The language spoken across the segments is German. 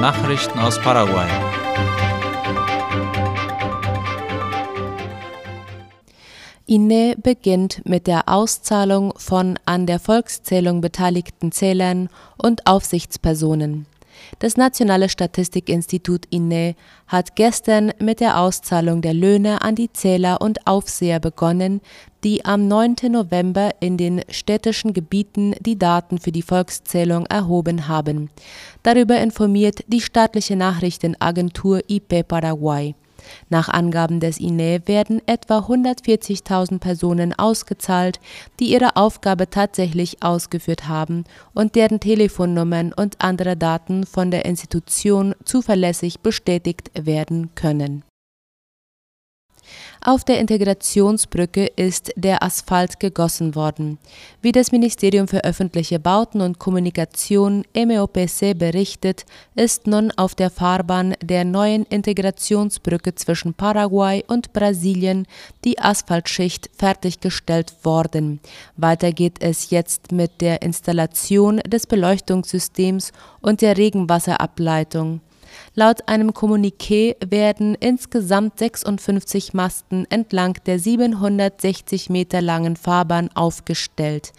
Nachrichten aus Paraguay. INE beginnt mit der Auszahlung von an der Volkszählung beteiligten Zählern und Aufsichtspersonen. Das Nationale Statistikinstitut INE hat gestern mit der Auszahlung der Löhne an die Zähler und Aufseher begonnen, die am 9. November in den städtischen Gebieten die Daten für die Volkszählung erhoben haben. Darüber informiert die staatliche Nachrichtenagentur IP Paraguay. Nach Angaben des INE werden etwa 140.000 Personen ausgezahlt, die ihre Aufgabe tatsächlich ausgeführt haben und deren Telefonnummern und andere Daten von der Institution zuverlässig bestätigt werden können auf der Integrationsbrücke ist der Asphalt gegossen worden. Wie das Ministerium für öffentliche Bauten und Kommunikation MEOPC berichtet, ist nun auf der Fahrbahn der neuen Integrationsbrücke zwischen Paraguay und Brasilien die Asphaltschicht fertiggestellt worden. Weiter geht es jetzt mit der Installation des Beleuchtungssystems und der Regenwasserableitung. Laut einem Kommuniqué werden insgesamt 56 Masten entlang der 760 Meter langen Fahrbahn aufgestellt.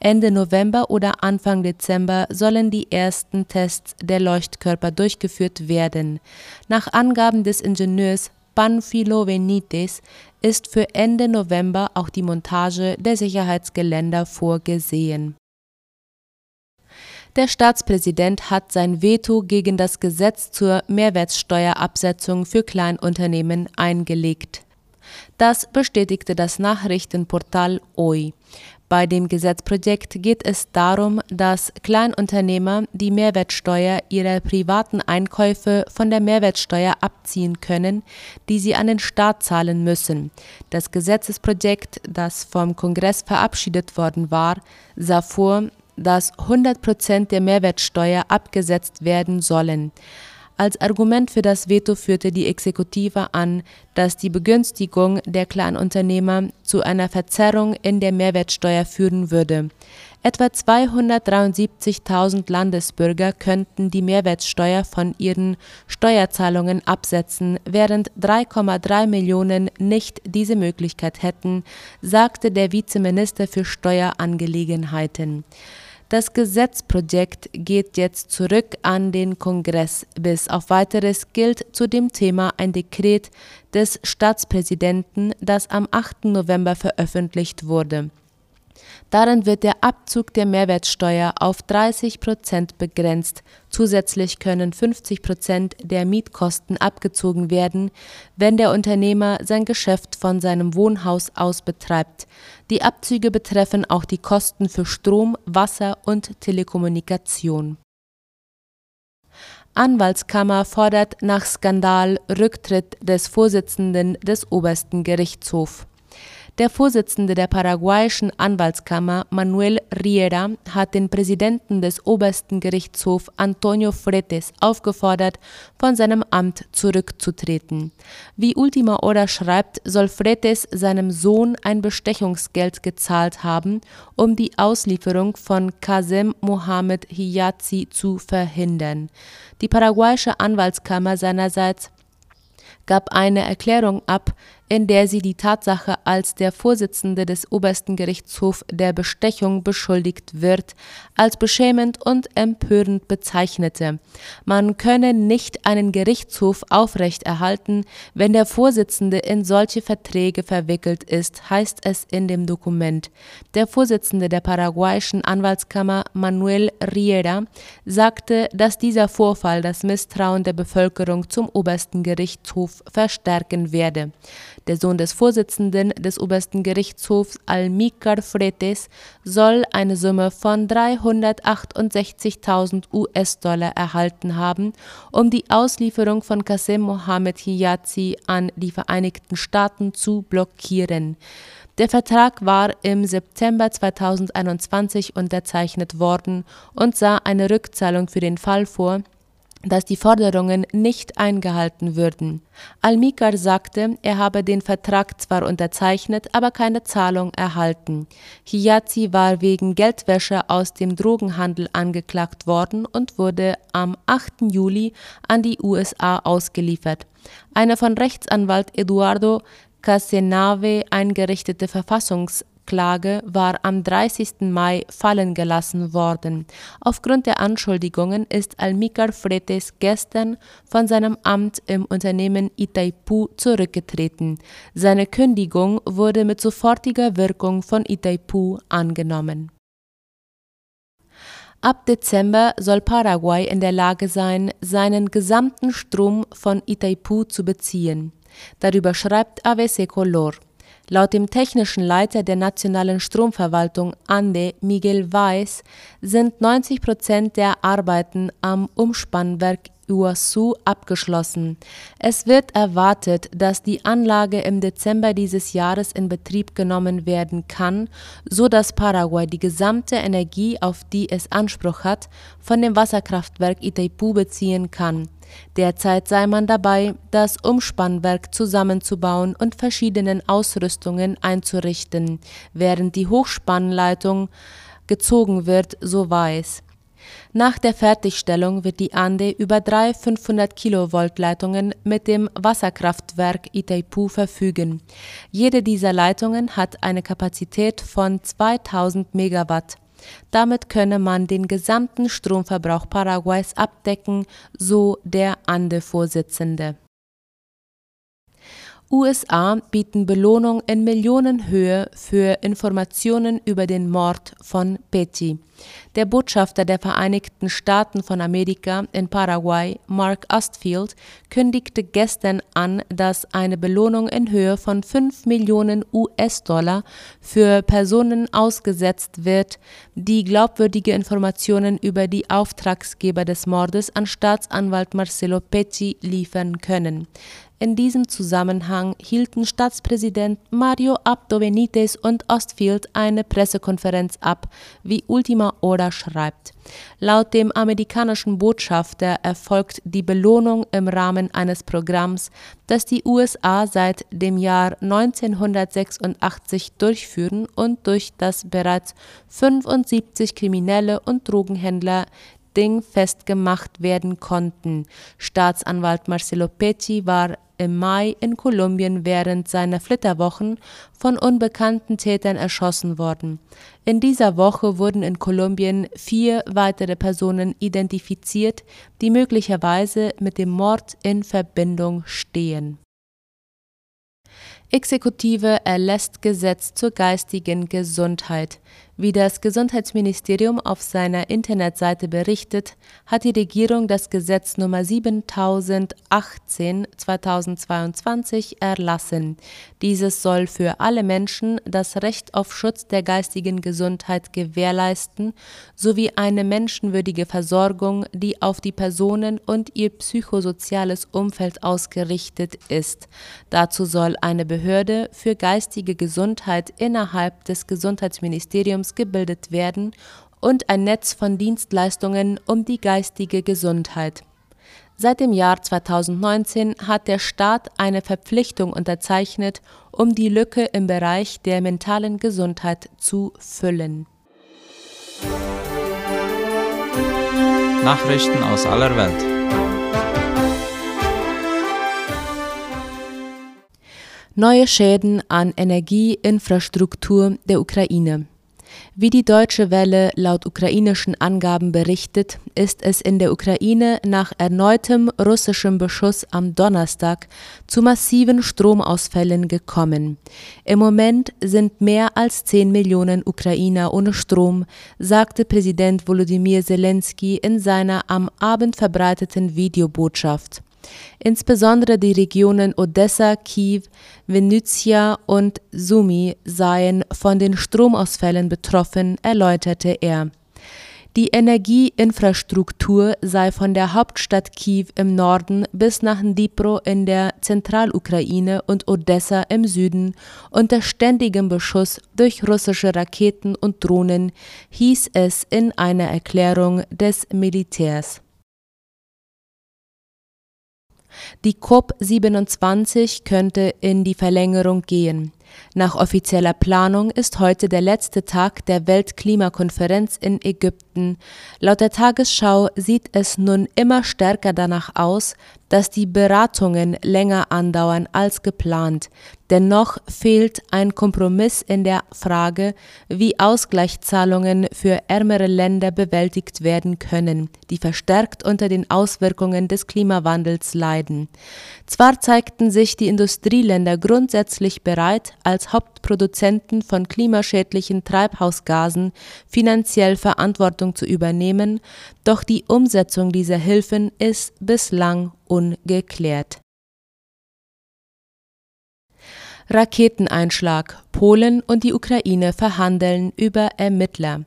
Ende November oder Anfang Dezember sollen die ersten Tests der Leuchtkörper durchgeführt werden. Nach Angaben des Ingenieurs Panfilo Benitez ist für Ende November auch die Montage der Sicherheitsgeländer vorgesehen der Staatspräsident hat sein Veto gegen das Gesetz zur Mehrwertsteuerabsetzung für Kleinunternehmen eingelegt. Das bestätigte das Nachrichtenportal OI. Bei dem Gesetzprojekt geht es darum, dass Kleinunternehmer die Mehrwertsteuer ihrer privaten Einkäufe von der Mehrwertsteuer abziehen können, die sie an den Staat zahlen müssen. Das Gesetzesprojekt, das vom Kongress verabschiedet worden war, sah vor, dass 100 Prozent der Mehrwertsteuer abgesetzt werden sollen. Als Argument für das Veto führte die Exekutive an, dass die Begünstigung der Kleinunternehmer zu einer Verzerrung in der Mehrwertsteuer führen würde. Etwa 273.000 Landesbürger könnten die Mehrwertsteuer von ihren Steuerzahlungen absetzen, während 3,3 Millionen nicht diese Möglichkeit hätten, sagte der Vizeminister für Steuerangelegenheiten. Das Gesetzprojekt geht jetzt zurück an den Kongress. Bis auf weiteres gilt zu dem Thema ein Dekret des Staatspräsidenten, das am 8. November veröffentlicht wurde. Darin wird der Abzug der Mehrwertsteuer auf 30 Prozent begrenzt. Zusätzlich können 50 Prozent der Mietkosten abgezogen werden, wenn der Unternehmer sein Geschäft von seinem Wohnhaus aus betreibt. Die Abzüge betreffen auch die Kosten für Strom, Wasser und Telekommunikation. Anwaltskammer fordert nach Skandal Rücktritt des Vorsitzenden des obersten Gerichtshofs. Der Vorsitzende der paraguayischen Anwaltskammer, Manuel Riera, hat den Präsidenten des obersten Gerichtshofs, Antonio Fretes, aufgefordert, von seinem Amt zurückzutreten. Wie Ultima Hora schreibt, soll Fretes seinem Sohn ein Bestechungsgeld gezahlt haben, um die Auslieferung von Kazem Mohamed Hiyazi zu verhindern. Die paraguayische Anwaltskammer seinerseits gab eine Erklärung ab, in der sie die Tatsache, als der Vorsitzende des obersten Gerichtshofs der Bestechung beschuldigt wird, als beschämend und empörend bezeichnete. Man könne nicht einen Gerichtshof aufrechterhalten, wenn der Vorsitzende in solche Verträge verwickelt ist, heißt es in dem Dokument. Der Vorsitzende der paraguayischen Anwaltskammer, Manuel Riera, sagte, dass dieser Vorfall das Misstrauen der Bevölkerung zum obersten Gerichtshof verstärken werde. Der Sohn des Vorsitzenden des obersten Gerichtshofs Almícar Fretes soll eine Summe von 368.000 US-Dollar erhalten haben, um die Auslieferung von Qasem Mohammed Hiyazi an die Vereinigten Staaten zu blockieren. Der Vertrag war im September 2021 unterzeichnet worden und sah eine Rückzahlung für den Fall vor, dass die Forderungen nicht eingehalten würden. Al-Mikar sagte, er habe den Vertrag zwar unterzeichnet, aber keine Zahlung erhalten. Hiyazi war wegen Geldwäsche aus dem Drogenhandel angeklagt worden und wurde am 8. Juli an die USA ausgeliefert. Eine von Rechtsanwalt Eduardo Casenave eingerichtete Verfassungs Klage war am 30. Mai fallen gelassen worden. Aufgrund der Anschuldigungen ist Almícar Fretes gestern von seinem Amt im Unternehmen Itaipu zurückgetreten. Seine Kündigung wurde mit sofortiger Wirkung von Itaipu angenommen. Ab Dezember soll Paraguay in der Lage sein, seinen gesamten Strom von Itaipu zu beziehen. Darüber schreibt ABC Color. Laut dem technischen Leiter der nationalen Stromverwaltung Ande, Miguel Weiß, sind 90 Prozent der Arbeiten am Umspannwerk Iguazu abgeschlossen. Es wird erwartet, dass die Anlage im Dezember dieses Jahres in Betrieb genommen werden kann, so dass Paraguay die gesamte Energie, auf die es Anspruch hat, von dem Wasserkraftwerk Itaipu beziehen kann. Derzeit sei man dabei, das Umspannwerk zusammenzubauen und verschiedenen Ausrüstungen einzurichten, während die Hochspannleitung gezogen wird, so weiß. Nach der Fertigstellung wird die Ande über drei 500 Kilovolt Leitungen mit dem Wasserkraftwerk Itaipu verfügen. Jede dieser Leitungen hat eine Kapazität von 2000 Megawatt. Damit könne man den gesamten Stromverbrauch Paraguays abdecken, so der Ande-Vorsitzende. USA bieten Belohnung in Millionenhöhe für Informationen über den Mord von Petty. Der Botschafter der Vereinigten Staaten von Amerika in Paraguay, Mark Ostfield, kündigte gestern an, dass eine Belohnung in Höhe von 5 Millionen US-Dollar für Personen ausgesetzt wird, die glaubwürdige Informationen über die Auftragsgeber des Mordes an Staatsanwalt Marcelo Pecci liefern können. In diesem Zusammenhang hielten Staatspräsident Mario Abdo Benitez und Ostfield eine Pressekonferenz ab, wie Ultima Hora schreibt. Laut dem amerikanischen Botschafter erfolgt die Belohnung im Rahmen eines Programms, das die USA seit dem Jahr 1986 durchführen und durch das bereits 75 Kriminelle und Drogenhändler dingfest gemacht werden konnten. Staatsanwalt Marcelo Pecci war im Mai in Kolumbien während seiner Flitterwochen von unbekannten Tätern erschossen worden. In dieser Woche wurden in Kolumbien vier weitere Personen identifiziert, die möglicherweise mit dem Mord in Verbindung stehen. Exekutive erlässt Gesetz zur geistigen Gesundheit. Wie das Gesundheitsministerium auf seiner Internetseite berichtet, hat die Regierung das Gesetz Nummer 7018-2022 erlassen. Dieses soll für alle Menschen das Recht auf Schutz der geistigen Gesundheit gewährleisten sowie eine menschenwürdige Versorgung, die auf die Personen und ihr psychosoziales Umfeld ausgerichtet ist. Dazu soll eine Behörde für geistige Gesundheit innerhalb des Gesundheitsministeriums Systems gebildet werden und ein Netz von Dienstleistungen um die geistige Gesundheit. Seit dem Jahr 2019 hat der Staat eine Verpflichtung unterzeichnet, um die Lücke im Bereich der mentalen Gesundheit zu füllen. Nachrichten aus aller Welt. Neue Schäden an Energieinfrastruktur der Ukraine. Wie die Deutsche Welle laut ukrainischen Angaben berichtet, ist es in der Ukraine nach erneutem russischem Beschuss am Donnerstag zu massiven Stromausfällen gekommen. Im Moment sind mehr als 10 Millionen Ukrainer ohne Strom, sagte Präsident Volodymyr Zelensky in seiner am Abend verbreiteten Videobotschaft. Insbesondere die Regionen Odessa, Kiew, Venetia und Sumy seien von den Stromausfällen betroffen, erläuterte er. Die Energieinfrastruktur sei von der Hauptstadt Kiew im Norden bis nach Dnipro in der Zentralukraine und Odessa im Süden unter ständigem Beschuss durch russische Raketen und Drohnen, hieß es in einer Erklärung des Militärs. Die COP27 könnte in die Verlängerung gehen. Nach offizieller Planung ist heute der letzte Tag der Weltklimakonferenz in Ägypten. Laut der Tagesschau sieht es nun immer stärker danach aus, dass die Beratungen länger andauern als geplant. Dennoch fehlt ein Kompromiss in der Frage, wie Ausgleichszahlungen für ärmere Länder bewältigt werden können, die verstärkt unter den Auswirkungen des Klimawandels leiden. Zwar zeigten sich die Industrieländer grundsätzlich bereit, als Hauptproduzenten von klimaschädlichen Treibhausgasen finanziell Verantwortung zu übernehmen, doch die Umsetzung dieser Hilfen ist bislang ungeklärt. Raketeneinschlag. Polen und die Ukraine verhandeln über Ermittler.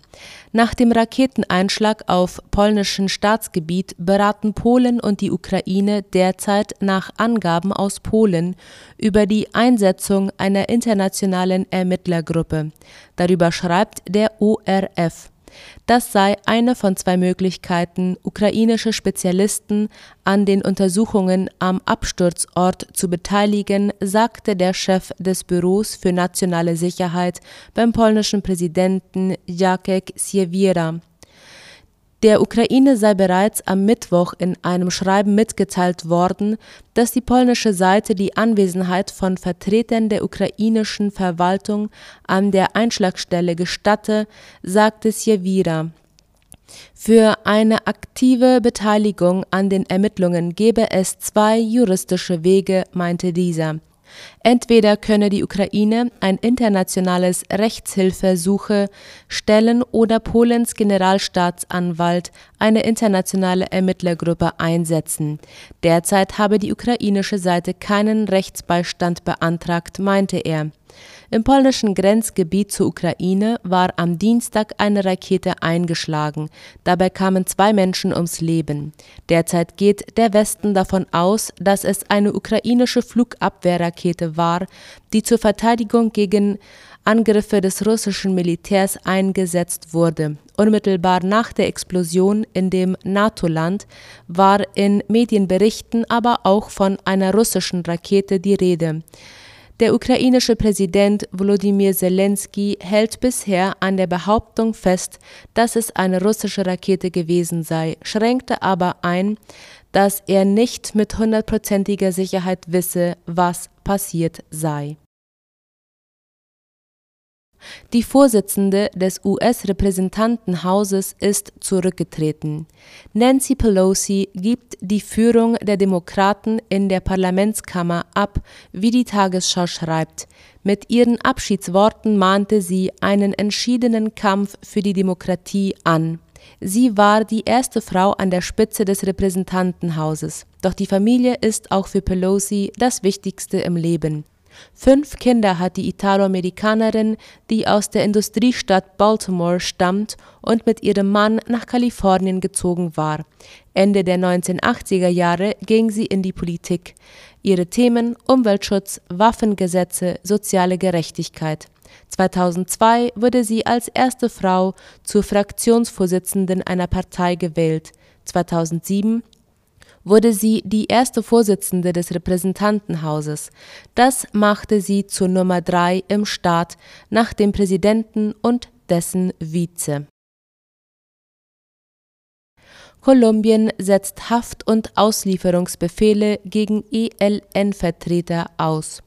Nach dem Raketeneinschlag auf polnischen Staatsgebiet beraten Polen und die Ukraine derzeit nach Angaben aus Polen über die Einsetzung einer internationalen Ermittlergruppe. Darüber schreibt der ORF. Das sei eine von zwei Möglichkeiten, ukrainische Spezialisten an den Untersuchungen am Absturzort zu beteiligen, sagte der Chef des Büros für nationale Sicherheit beim polnischen Präsidenten Jacek Siewiera. Der Ukraine sei bereits am Mittwoch in einem Schreiben mitgeteilt worden, dass die polnische Seite die Anwesenheit von Vertretern der ukrainischen Verwaltung an der Einschlagstelle gestatte, sagte Siewira. Für eine aktive Beteiligung an den Ermittlungen gebe es zwei juristische Wege, meinte dieser. Entweder könne die Ukraine ein internationales Rechtshilfesuche stellen oder Polens Generalstaatsanwalt eine internationale Ermittlergruppe einsetzen. Derzeit habe die ukrainische Seite keinen Rechtsbeistand beantragt, meinte er. Im polnischen Grenzgebiet zur Ukraine war am Dienstag eine Rakete eingeschlagen. Dabei kamen zwei Menschen ums Leben. Derzeit geht der Westen davon aus, dass es eine ukrainische Flugabwehrrakete war, die zur Verteidigung gegen Angriffe des russischen Militärs eingesetzt wurde. Unmittelbar nach der Explosion in dem NATO-Land war in Medienberichten aber auch von einer russischen Rakete die Rede. Der ukrainische Präsident Volodymyr Zelensky hält bisher an der Behauptung fest, dass es eine russische Rakete gewesen sei, schränkte aber ein, dass er nicht mit hundertprozentiger Sicherheit wisse, was passiert sei die Vorsitzende des US-Repräsentantenhauses ist zurückgetreten. Nancy Pelosi gibt die Führung der Demokraten in der Parlamentskammer ab, wie die Tagesschau schreibt. Mit ihren Abschiedsworten mahnte sie einen entschiedenen Kampf für die Demokratie an. Sie war die erste Frau an der Spitze des Repräsentantenhauses. Doch die Familie ist auch für Pelosi das Wichtigste im Leben. Fünf Kinder hat die Italoamerikanerin, die aus der Industriestadt Baltimore stammt und mit ihrem Mann nach Kalifornien gezogen war. Ende der 1980er Jahre ging sie in die Politik. Ihre Themen Umweltschutz, Waffengesetze, soziale Gerechtigkeit. 2002 wurde sie als erste Frau zur Fraktionsvorsitzenden einer Partei gewählt. 2007 wurde sie die erste Vorsitzende des Repräsentantenhauses. Das machte sie zur Nummer drei im Staat nach dem Präsidenten und dessen Vize. Kolumbien setzt Haft- und Auslieferungsbefehle gegen ELN-Vertreter aus.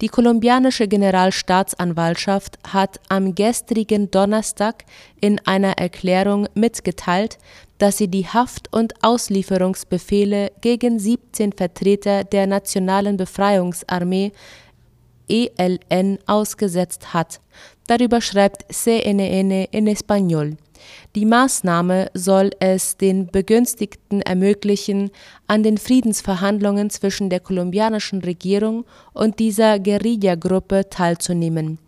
Die kolumbianische Generalstaatsanwaltschaft hat am gestrigen Donnerstag in einer Erklärung mitgeteilt, dass sie die Haft- und Auslieferungsbefehle gegen 17 Vertreter der Nationalen Befreiungsarmee ELN ausgesetzt hat. Darüber schreibt CNN in Español. Die Maßnahme soll es den Begünstigten ermöglichen, an den Friedensverhandlungen zwischen der kolumbianischen Regierung und dieser Guerillagruppe teilzunehmen.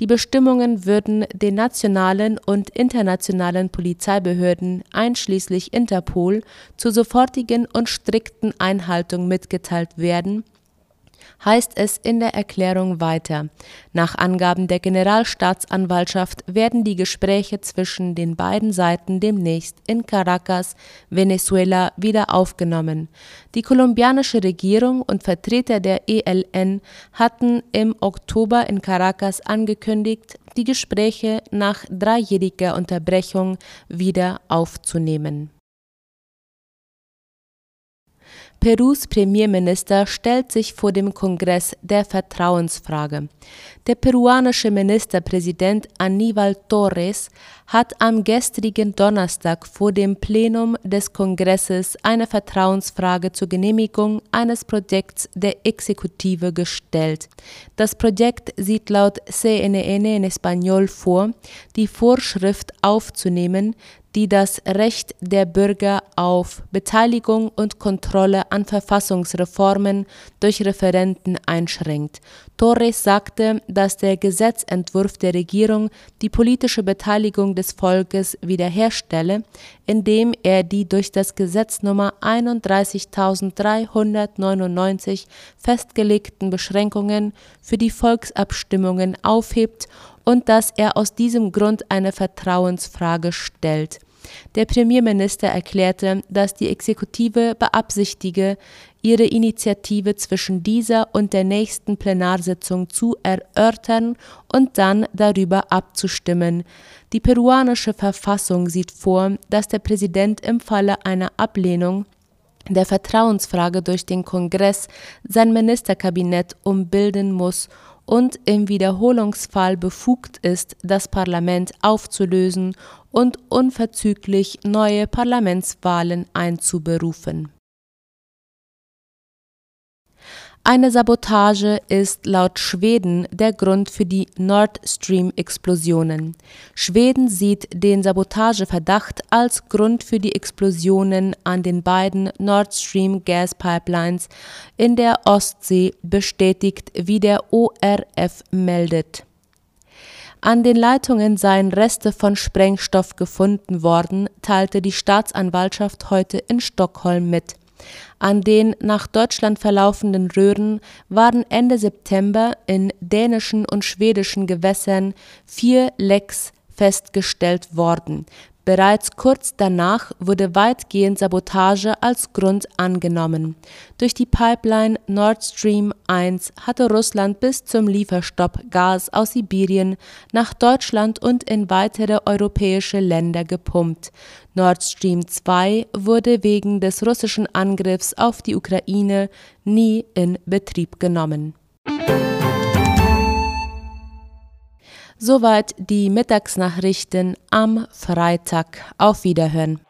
Die Bestimmungen würden den nationalen und internationalen Polizeibehörden einschließlich Interpol zur sofortigen und strikten Einhaltung mitgeteilt werden heißt es in der Erklärung weiter. Nach Angaben der Generalstaatsanwaltschaft werden die Gespräche zwischen den beiden Seiten demnächst in Caracas, Venezuela, wieder aufgenommen. Die kolumbianische Regierung und Vertreter der ELN hatten im Oktober in Caracas angekündigt, die Gespräche nach dreijähriger Unterbrechung wieder aufzunehmen. Perus Premierminister stellt sich vor dem Kongress der Vertrauensfrage. Der peruanische Ministerpräsident Aníbal Torres hat am gestrigen Donnerstag vor dem Plenum des Kongresses eine Vertrauensfrage zur Genehmigung eines Projekts der Exekutive gestellt. Das Projekt sieht laut CNN in Español vor, die Vorschrift aufzunehmen, die das Recht der Bürger auf Beteiligung und Kontrolle an Verfassungsreformen durch Referenten einschränkt. Torres sagte, dass der Gesetzentwurf der Regierung die politische Beteiligung des Volkes wiederherstelle, indem er die durch das Gesetz Nummer 31.399 festgelegten Beschränkungen für die Volksabstimmungen aufhebt und dass er aus diesem Grund eine Vertrauensfrage stellt. Der Premierminister erklärte, dass die Exekutive beabsichtige, ihre Initiative zwischen dieser und der nächsten Plenarsitzung zu erörtern und dann darüber abzustimmen. Die peruanische Verfassung sieht vor, dass der Präsident im Falle einer Ablehnung der Vertrauensfrage durch den Kongress sein Ministerkabinett umbilden muss und im Wiederholungsfall befugt ist, das Parlament aufzulösen und unverzüglich neue Parlamentswahlen einzuberufen Eine Sabotage ist laut Schweden der Grund für die Nord Stream-Explosionen. Schweden sieht den Sabotageverdacht als Grund für die Explosionen an den beiden Nord Stream Gas Pipelines in der Ostsee bestätigt, wie der ORF meldet. An den Leitungen seien Reste von Sprengstoff gefunden worden, teilte die Staatsanwaltschaft heute in Stockholm mit an den nach Deutschland verlaufenden Röhren waren Ende September in dänischen und schwedischen Gewässern vier Lecks festgestellt worden Bereits kurz danach wurde weitgehend Sabotage als Grund angenommen. Durch die Pipeline Nord Stream 1 hatte Russland bis zum Lieferstopp Gas aus Sibirien nach Deutschland und in weitere europäische Länder gepumpt. Nord Stream 2 wurde wegen des russischen Angriffs auf die Ukraine nie in Betrieb genommen Soweit die Mittagsnachrichten am Freitag. Auf Wiederhören.